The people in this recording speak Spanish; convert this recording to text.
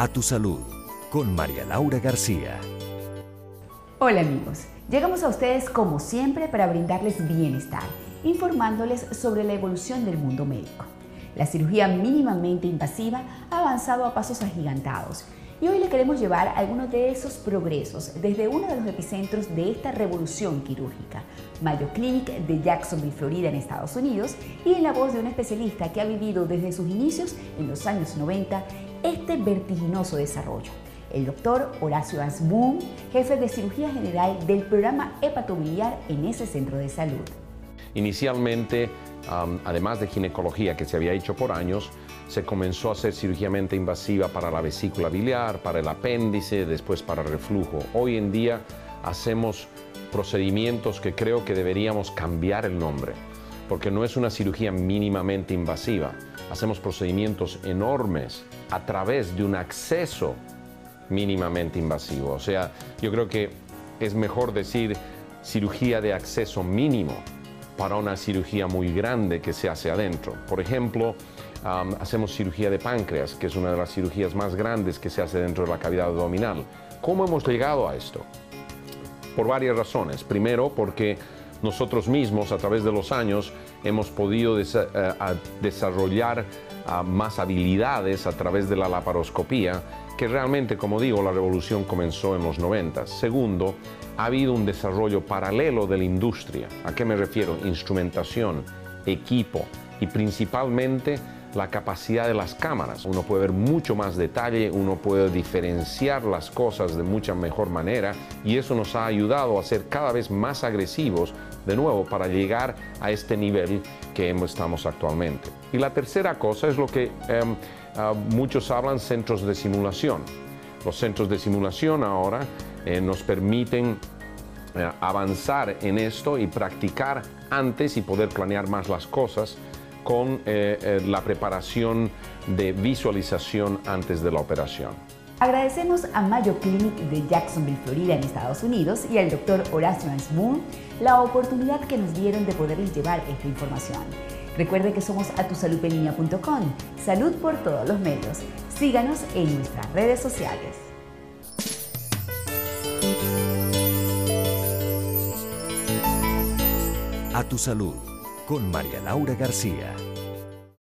A tu salud con María Laura García. Hola amigos, llegamos a ustedes como siempre para brindarles bienestar, informándoles sobre la evolución del mundo médico. La cirugía mínimamente invasiva ha avanzado a pasos agigantados y hoy le queremos llevar algunos de esos progresos desde uno de los epicentros de esta revolución quirúrgica, Mayo Clinic de Jacksonville, Florida, en Estados Unidos, y en la voz de un especialista que ha vivido desde sus inicios en los años 90 este vertiginoso desarrollo. El doctor Horacio Asbun, jefe de cirugía general del programa hepatobiliar en ese centro de salud. Inicialmente, además de ginecología que se había hecho por años, se comenzó a hacer cirugía invasiva para la vesícula biliar, para el apéndice, después para el reflujo. Hoy en día hacemos procedimientos que creo que deberíamos cambiar el nombre, porque no es una cirugía mínimamente invasiva. Hacemos procedimientos enormes a través de un acceso mínimamente invasivo. O sea, yo creo que es mejor decir cirugía de acceso mínimo para una cirugía muy grande que se hace adentro. Por ejemplo, hacemos cirugía de páncreas, que es una de las cirugías más grandes que se hace dentro de la cavidad abdominal. ¿Cómo hemos llegado a esto? Por varias razones. Primero, porque nosotros mismos a través de los años hemos podido eh, desarrollar ah, más habilidades a través de la laparoscopía, que realmente, como digo, la revolución comenzó en los 90. Segundo, ha habido un desarrollo paralelo de la industria. ¿A qué me refiero? Instrumentación, equipo y principalmente la capacidad de las cámaras. Uno puede ver mucho más detalle, uno puede diferenciar las cosas de mucha mejor manera y eso nos ha ayudado a ser cada vez más agresivos de nuevo para llegar a este nivel que estamos actualmente. Y la tercera cosa es lo que em, ah, muchos hablan centros de simulación. Los centros de simulación ahora eh, nos permiten eh, avanzar en esto y practicar antes y poder planear más las cosas con eh, eh, la preparación de visualización antes de la operación. Agradecemos a Mayo Clinic de Jacksonville, Florida, en Estados Unidos, y al doctor Horacio Ansmoon la oportunidad que nos dieron de poderles llevar esta información. Recuerde que somos atusaludpenlínea.com, salud por todos los medios. Síganos en nuestras redes sociales. A tu salud con María Laura García.